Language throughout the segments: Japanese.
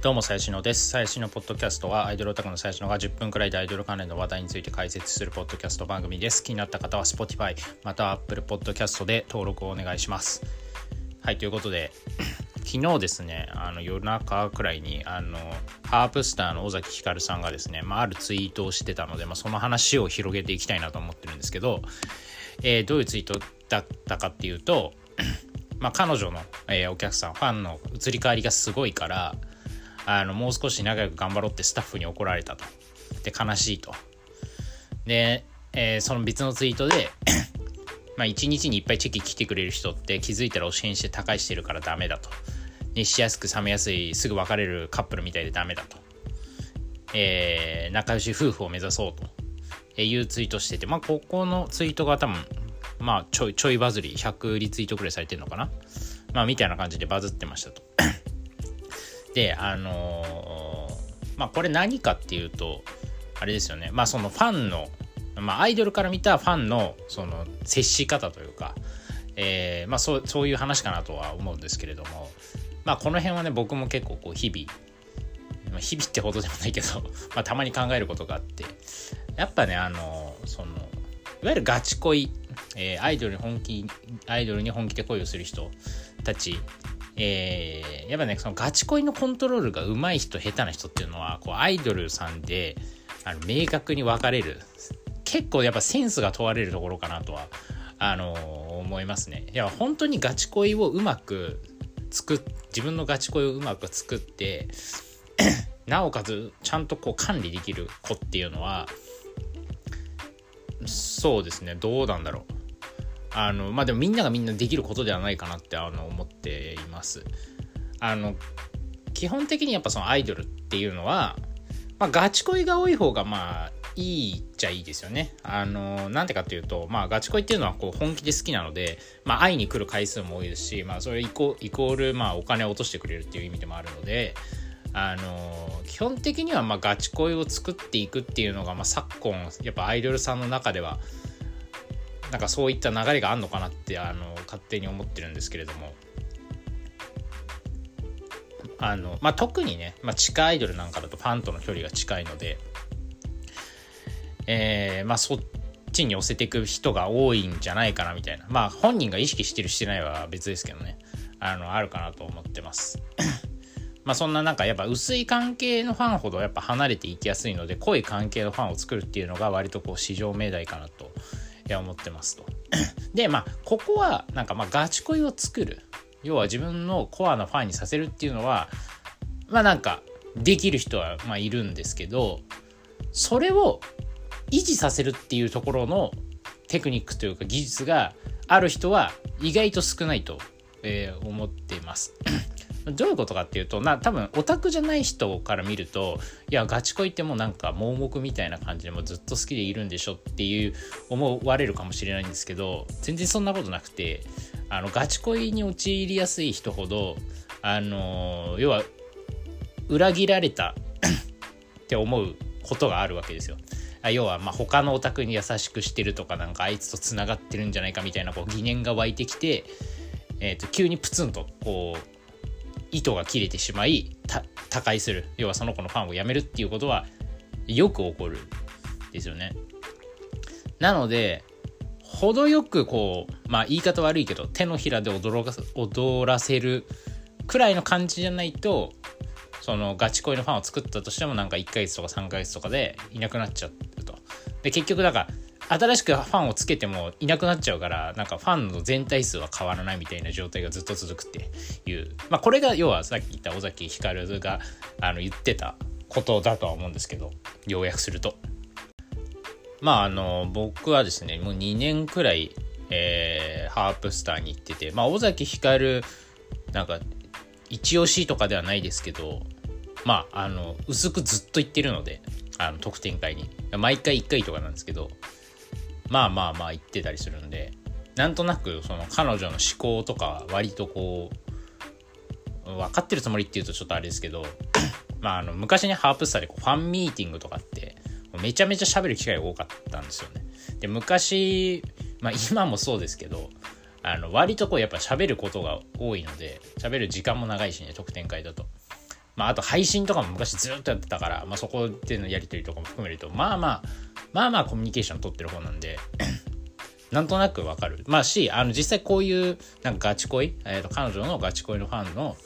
どうも、最新のです。最新のポッドキャストは、アイドルオタクの最新のが10分くらいでアイドル関連の話題について解説するポッドキャスト番組です。気になった方は Spotify、または Apple Podcast で登録をお願いします。はい、ということで、昨日ですね、あの夜中くらいに、あの、ハープスターの尾崎ひかるさんがですね、まあ、あるツイートをしてたので、まあ、その話を広げていきたいなと思ってるんですけど、えー、どういうツイートだったかっていうと、まあ、彼女の、えー、お客さん、ファンの移り変わりがすごいから、あのもう少し仲良く頑張ろうってスタッフに怒られたと。で、悲しいと。で、えー、その別のツイートで ま1日にいっぱいチェキ来てくれる人って気づいたら押し変して高いしてるからダメだと。熱しやすく冷めやすいすぐ別れるカップルみたいでダメだと。えー、仲良し夫婦を目指そうとえいうツイートしてて、まあここのツイートが多分、まあちょいちょいバズり、100リツイートくらいされてるのかな。まあみたいな感じでバズってましたと。であのー、まあこれ何かっていうとあれですよね。まあそのファンのまあアイドルから見たファンのその接し方というか、えー、まあそうそういう話かなとは思うんですけれどもまあこの辺はね僕も結構こう日々ま、日々ってほどでもないけど ま、たまに考えることがあってやっぱねあのそのいわゆるガチ恋、えー、アイドルに本気アイドルに本気で恋をする人たちえー、やっぱねそのガチ恋のコントロールが上手い人下手な人っていうのはこうアイドルさんであの明確に分かれる結構やっぱセンスが問われるところかなとはあのー、思いますね。いや本当にガチ恋をうまく作っ自分のガチ恋をうまく作って なおかつちゃんとこう管理できる子っていうのはそうですねどうなんだろう。あのまあでもみんながみんなできることではないかなってあの思っていますあの基本的にやっぱそのアイドルっていうのは、まあ、ガチ恋が多い方がまあいいっちゃいいですよね。あの、なんてかっていうと、まあ、ガチ恋っていうのはこう本気で好きなので、まあ、会いに来る回数も多いですし、まあ、それイコイコール、まあ、お金を落としてくれるっていう意味でもあるので、あの、基本的には、まあ、ガチ恋を作っていくっていうのが、まあ、昨今、やっぱアイドルさんの中では、なんかそういった流れがあるのかなってあの勝手に思ってるんですけれども。あの、まあ、特にね、まあ、地下アイドルなんかだとファンとの距離が近いので、えー、まあ、そっちに寄せていく人が多いんじゃないかなみたいな。まあ本人が意識してるしてないは別ですけどね。あのあるかなと思ってます。まあそんななんかやっぱ薄い関係のファンほどやっぱ離れていきやすいので濃い関係のファンを作るっていうのが割とこう市場命題かなとや思ってますと。でまあここはなんかまあガチ恋を作る要は自分のコアなファンにさせるっていうのはまあなんかできる人はまあいるんですけどそれを維持させるっていうところのテクニックというか技術がある人は意外と少ないと、えー、思っています。どういうことかっていうとな多分オタクじゃない人から見るといやガチ恋ってもうなんか盲目みたいな感じでもずっと好きでいるんでしょっていう思われるかもしれないんですけど全然そんなことなくてあのガチ恋に陥りやすい人ほどあの要は裏切られた って思うことがあるわけですよ。要はまあ他のオタクに優しくしてるとかなんかあいつとつながってるんじゃないかみたいなこう疑念が湧いてきて、えー、と急にプツンとこう糸が切れてしまい他界する。要はその子のファンを辞めるっていうことはよく起こるですよね。なので程よくこうまあ言い方悪いけど手のひらで踊ら踊らせるくらいの感じじゃないとそのガチ恋のファンを作ったとしてもなんか1ヶ月とか3ヶ月とかでいなくなっちゃうと。で結局だから新しくファンをつけてもいなくなっちゃうからなんかファンの全体数は変わらないみたいな状態がずっと続くっていう。まあこれが要はさっき言った尾崎ひかるがあの言ってたことだとは思うんですけど要約すると。まああの僕はですねもう2年くらい、えー、ハープスターに行っててまあ尾崎ひかるなんか一押しとかではないですけどまああの薄くずっと行ってるのであの特典会に。毎回1回とかなんですけどまあまあまあ言ってたりするんでなんとなくその彼女の思考とか割とこう分かってるつもりっていうとちょっとあれですけど まああの昔にハープスターでこうファンミーティングとかってめちゃめちゃ喋る機会が多かったんですよね。で昔、まあ、今もそうですけどあの割とこうやっぱ喋ることが多いので喋る時間も長いしね特典会だと。まあ、あと配信とかも昔ずっとやってたから、まあ、そこでのやり取りとかも含めるとまあまあまあまあコミュニケーション取ってる方なんで なんとなくわかる。まあし、あの実際こういうなんかガチ恋、えー、と彼女のガチ恋のファンの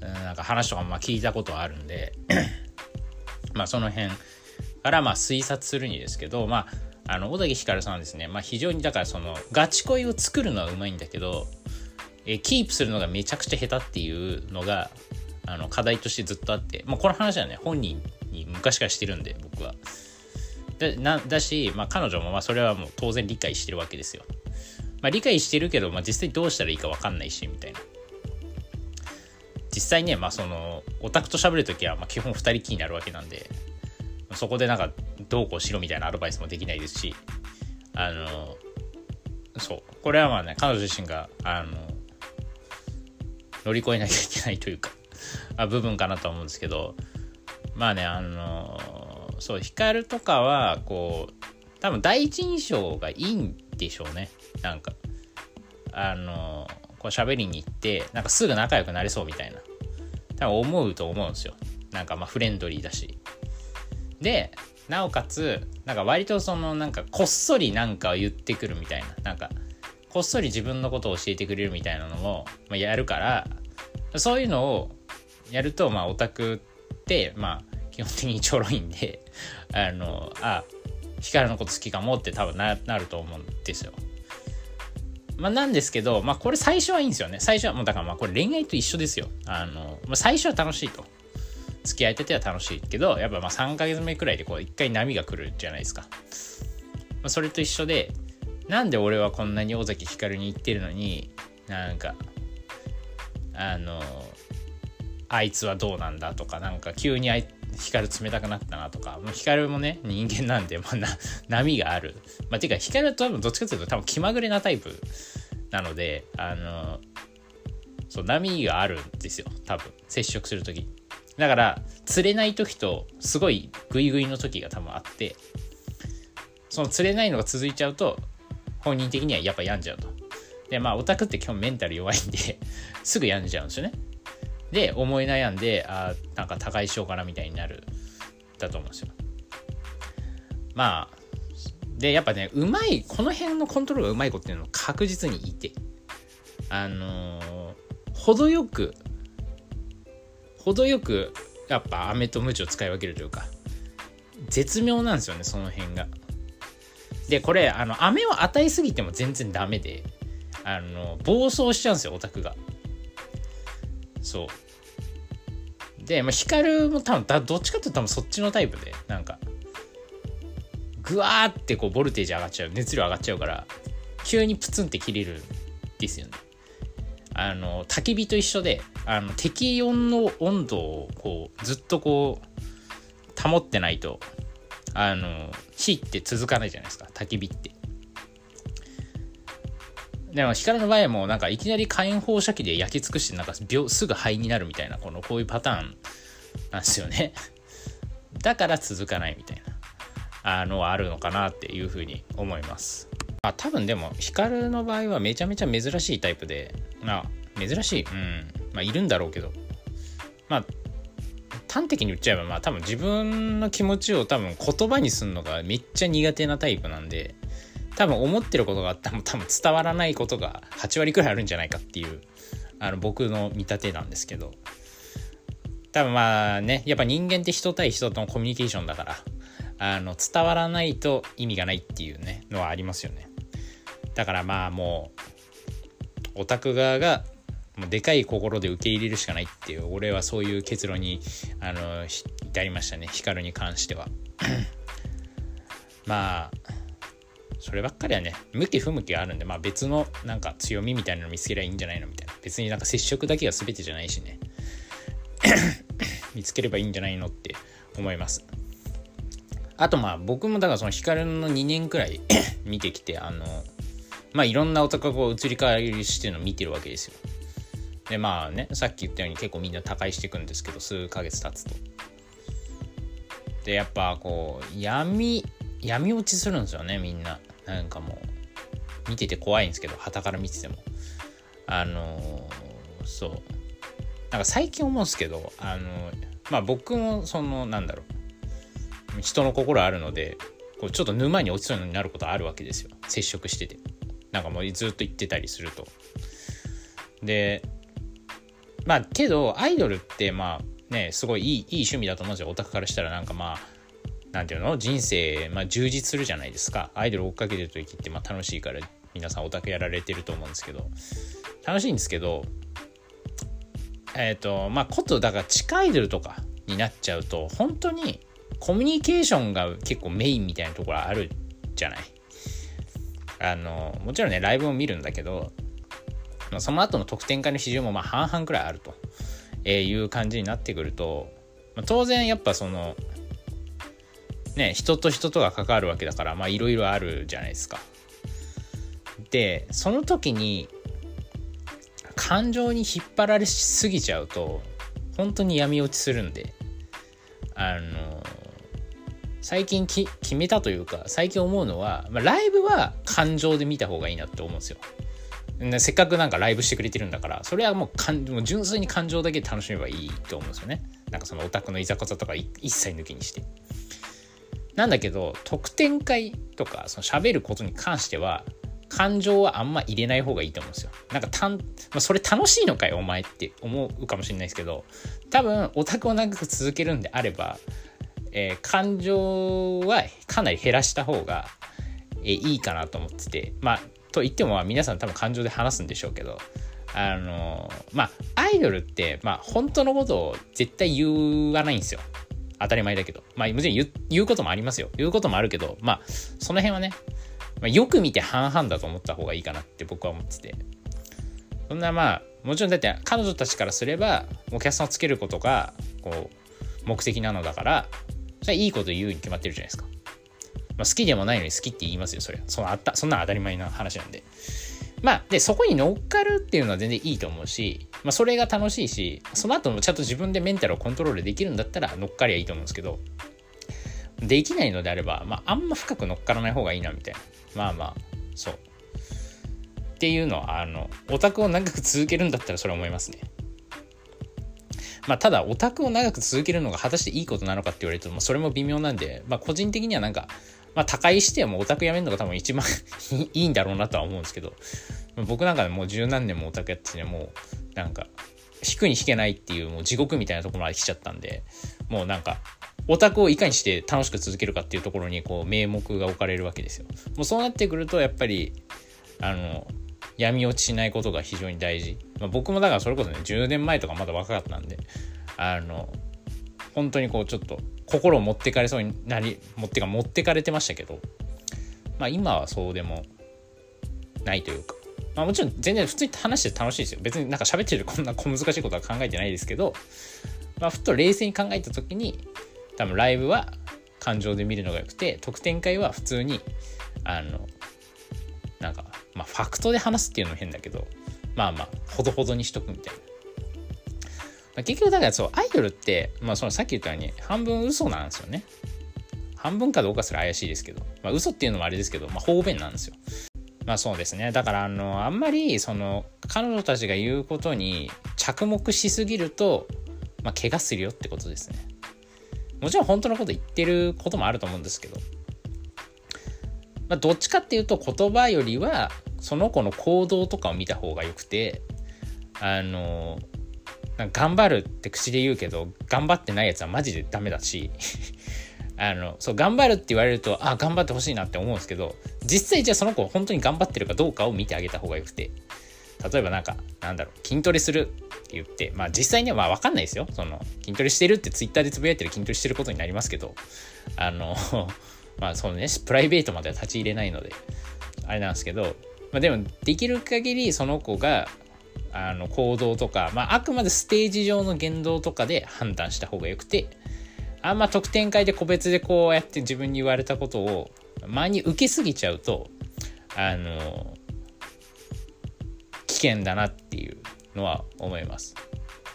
なんか話とかもまあ聞いたことはあるんで まあその辺からまあ推察するにですけど、まあ、あの小崎ひかるさんはですね、まあ、非常にだからそのガチ恋を作るのはうまいんだけどえキープするのがめちゃくちゃ下手っていうのがあの課題としてずっとあって、まあ、この話はね本人に昔からしてるんで僕は。でなだし、まあ、彼女もまあそれはもう当然理解してるわけですよ。まあ、理解してるけど、まあ、実際どうしたらいいか分かんないしみたいな。実際ね、まあ、そのオタクと喋るときはまあ基本2人きりになるわけなんでそこでなんかどうこうしろみたいなアドバイスもできないですしあのそうこれはまあね彼女自身があの乗り越えなきゃいけないというかあ部分かなと思うんですけどまあねあのそう光とかはこう多分第一印象がいいんでしょうね。なんかあのこう喋りに行ってなんかすぐ仲良くなれそうみたいな。多分思うと思うんですよ。なんかまあフレンドリーだし。でなおかつなんか割とそのなんかこっそりなんかを言ってくるみたいな。なんかこっそり自分のことを教えてくれるみたいなのも、ま、やるからそういうのをやるとまあオタクってまあ基本的にちょろいんで あのあ光のこと好きかもって多分ななると思うんですよ。まあ、なんですけど、まあ、これ最初はいいんですよね。最初はもうだからまあこれ恋愛と一緒ですよ。あの、まあ、最初は楽しいと。付き合いたては楽しいけどやっぱまあ3ヶ月目くらいでこう一回波が来るじゃないですか、まあ、それと一緒でなんで俺はこんなに尾崎光に行ってるのになんかあのあいつはどうなんだとかなんか急にあい光冷たくなったなとかもう光もね人間なんで、まあ、な 波がある、まあ、ていうか光は多分どっちかというと多分気まぐれなタイプなのであのそう波があるんですよ多分。接触する時。だから釣れない時とすごいグイグイの時が多分あってその釣れないのが続いちゃうと本人的にはやっぱ病んじゃうと。でまあオタクって基本メンタル弱いんですぐ病んじゃうんですよね。で思い悩んであなんか高いしようかなみたいになるだと思うんですよまあでやっぱねうまいこの辺のコントロールがうまい子っていうのは確実にいてあのー、程よく程よくやっぱ飴とムチを使い分けるというか絶妙なんですよねその辺が。でこれあの飴を与えすぎても全然ダメであの暴走しちゃうんですよオタクが。そう。で、まあ、光も多分どっちかっていうと多分そっちのタイプでなんかぐわーってこうボルテージ上がっちゃう熱量上がっちゃうから急にプツンって切れるんですよね。あの焚き火と一緒であの適温の温度をこうずっとこう保ってないとあの火って続かないじゃないですか焚き火ってでも光の場合もなんかいきなり火炎放射器で焼き尽くしてなんか秒すぐ灰になるみたいなこのこういうパターンなんですよね。だから続かないみたいなあのはあるのかなっていうふうに思います。あ多分でも光の場合はめちゃめちゃ珍しいタイプでまあ珍しいうんまあいるんだろうけど。まあ端的に言っちゃえばまあ多分自分の気持ちを多分言葉にするのがめっちゃ苦手なタイプなんで多分思ってることがあっても多分伝わらないことが8割くらいあるんじゃないかっていうあの僕の見立てなんですけど。多分まあねやっぱ人間って人対人とのコミュニケーションだからあの伝わらないと意味がないっていうねのはありますよね。だからまあもうオタク側がもうでかい心で受け入れるしかないっていう俺はそういう結論にあの至りましたね。光に関しては。まあそればっかりはね向き不向きがあるんでまあ別のなんか強みみたいなの見つけりゃいいんじゃないのみたいな別になんか接触だけが全てじゃないしね 見つければいいんじゃないのって思いますあとまあ僕もだからその光の2年くらい 見てきてあのまあいろんな男が移り変わりしてるのを見てるわけですよ。でまあねさっき言ったように結構みんな他界していくんですけど数ヶ月経つと。でやっぱこう闇闇落ちするんですよねみんな。なんかもう見てて怖いんですけど旗から見てても。あのー、そう。なんか最近思うんですけどあのまあ僕もそのなんだろう。人の心あるのでこうちょっと沼に落ちそうになることあるわけですよ。接触してて。なんかもうずっと言ってたりすると。でまあけどアイドルってまあねすごいいいいい趣味だと思うんですよ。オタクからしたらなんかまあなんていうの？人生、まあ、充実するじゃないですか。アイドル追っかけてる時ってまあ楽しいから皆さんオタクやられてると思うんですけど。楽しいんですけどえっ、ー、とまあことだから地下アイドルとかになっちゃうと本当にコミュニケーションが結構メインみたいなところあるじゃない？あのもちろんねライブも見るんだけどその後の得点化の比重もまあ半々くらいあると。えいう感じになってくるとま当然やっぱそのね人と人とが関わるわけだからまあいろいろあるじゃないですか。でその時に感情に引っ張られすぎちゃうと本当に闇落ちするんであの最近決めたというか最近思うのは、まあ、ライブは感情で見た方がいいなって思うんですよ。せっかくなんかライブしてくれてるんだからそれはもうかんもう純粋に感情だけ楽しめばいいと思うんですよね。なんかそのオタクのいざこざとか一切抜きにして。なんだけど特典会とかその喋ることに関しては感情はあんま入れない方がいいと思うんですよ。なんかたん、まあ、それ楽しいのかよお前って思うかもしれないですけど多分オタクを長く続けるんであれば、えー、感情はかなり減らした方が、えー、いいかなと思っててまあと言っても皆さん多分感情で話すんでしょうけどあのまあアイドルって、まあ、本当のことを絶対言わないんですよ。当たり前だけど。まあ、もちろん言う言うこともありますよ。言うこともあるけど、まあ、その辺はね、まあ、よく見て半々だと思った方がいいかなって僕は思ってて。そんなまあ、もちろんだって彼女たちからすれば、お客さんをつけることが、こう、目的なのだから、それはいいこと言うに決まってるじゃないですか。まあ、好きでもないのに好きって言いますよ、それは。そのあったそんな当たり前な話なんで。まあ、で、そこに乗っかるっていうのは全然いいと思うし、まあ、それが楽しいし、その後もちゃんと自分でメンタルをコントロールできるんだったら乗っかりゃいいと思うんですけど、できないのであれば、まあ、あんま深く乗っからない方がいいな、みたいな。まあまあ、そう。っていうのは、あの、オタクを長く続けるんだったらそれは思いますね。まあ、ただ、オタクを長く続けるのが果たしていいことなのかって言われると、まあ、それも微妙なんで、まあ、個人的にはなんか、まあ、高いしてもうオタクやめるのが多分一番 いいんだろうなとは思うんですけど、僕なんかでもう十何年もオタクやっててね、もう、なんか、引くに引けないっていうもう地獄みたいなところまで来ちゃったんで、もうなんか、オタクをいかにして楽しく続けるかっていうところにこう名目が置かれるわけですよ。もうそうなってくるとやっぱりあの闇落ちしないことが非常に大事。まあ、僕もだからそれこそね10年前とかまだ若かったんであの本当にこうちょっと心を持ってかれそうになり持ってか持ってかれてましたけどまあ今はそうでもないというかまあもちろん全然普通に話して楽しいですよ別になんか喋ってるこんな小難しいことは考えてないですけどまあふと冷静に考えた時に多分ライブは感情で見るのがよくて特典会は普通にあのなんかまあファクトで話すっていうのも変だけどまあまあほどほどにしとくみたいな。まあ、結局だからそうアイドルって、まあ、そのさっき言ったように半分嘘なんですよね。半分かどうかすら怪しいですけど、まあ、嘘っていうのもあれですけど、まあ、方便なんですよ。まあそうですね。だからあの、あんまりその彼女たちが言うことに着目しすぎると、まあ、怪我するよってことですね。もちろん本当のこと言ってることもあると思うんですけど、まあ、どっちかっていうと言葉よりはその子の行動とかを見た方がよくてあの頑張るって口で言うけど頑張ってないやつはマジでダメだしあのそう頑張るって言われるとあ頑張ってほしいなって思うんですけど実際じゃあその子本当に頑張ってるかどうかを見てあげた方がよくて例えばなんかなんだろう筋トレするって言ってまあ実際にはまあ分かんないですよ。その筋トレしてるってツイッターでつぶやいてる筋トレしてることになりますけどあの まあそのねプライベートまでは立ち入れないのであれなんですけど、まあ、でもできる限りその子があの行動とか、まあ、あくまでステージ上の言動とかで判断した方がよくてあんま得点会で個別でこうやって自分に言われたことを前に受けすぎちゃうとあの危険だなっていうのは思います。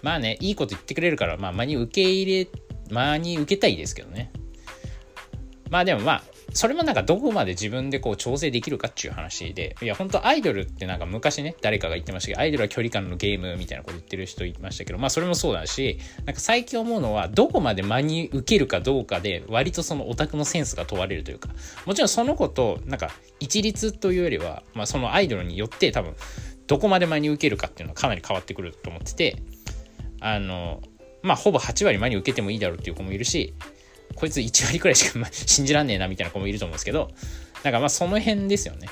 まあね、いいこと言ってくれるから、まあ、間に受け入れ、間に受けたいですけどね。まあでもまあ、それもなんかどこまで自分でこう調整できるかっていう話で、いや、本当アイドルってなんか昔ね、誰かが言ってましたけど、アイドルは距離感のゲームみたいなこと言ってる人いましたけど、まあそれもそうだし、なんか最近思うのは、どこまで真に受けるかどうかで、割とそのオタクのセンスが問われるというか、もちろんその子と、なんか一律というよりは、まあそのアイドルによって多分、どこまで真に受けるかっていうのはかなり変わってくると思ってて、あの、まあほぼ8割真に受けてもいいだろうっていう子もいるし、こいつ1割くらいしか 信じらんねえなみたいな子もいると思うんですけど、なんかまあその辺ですよね。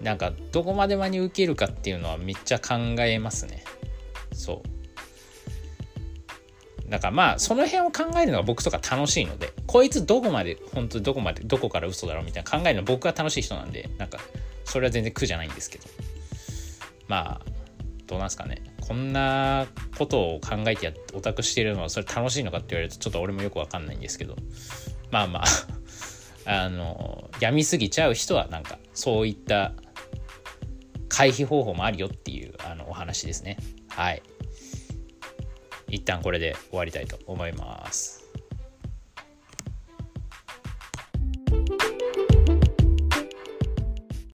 なんかどこまで真に受けるかっていうのはめっちゃ考えますね。そう。だからまあその辺を考えるのが僕とか楽しいので、こいつどこまで、本当どこまで、どこから嘘だろうみたいな考えるの僕が楽しい人なんで、なんかそれは全然苦じゃないんですけど。まあ、どうなんすかね。こんなことを考えてやオタクしてるのはそれ楽しいのかって言われるとちょっと俺もよくわかんないんですけど。まあまあ あのやみすぎちゃう人はなんかそういった回避方法もあるよっていうあのお話ですね。はい。一旦これで終わりたいと思います。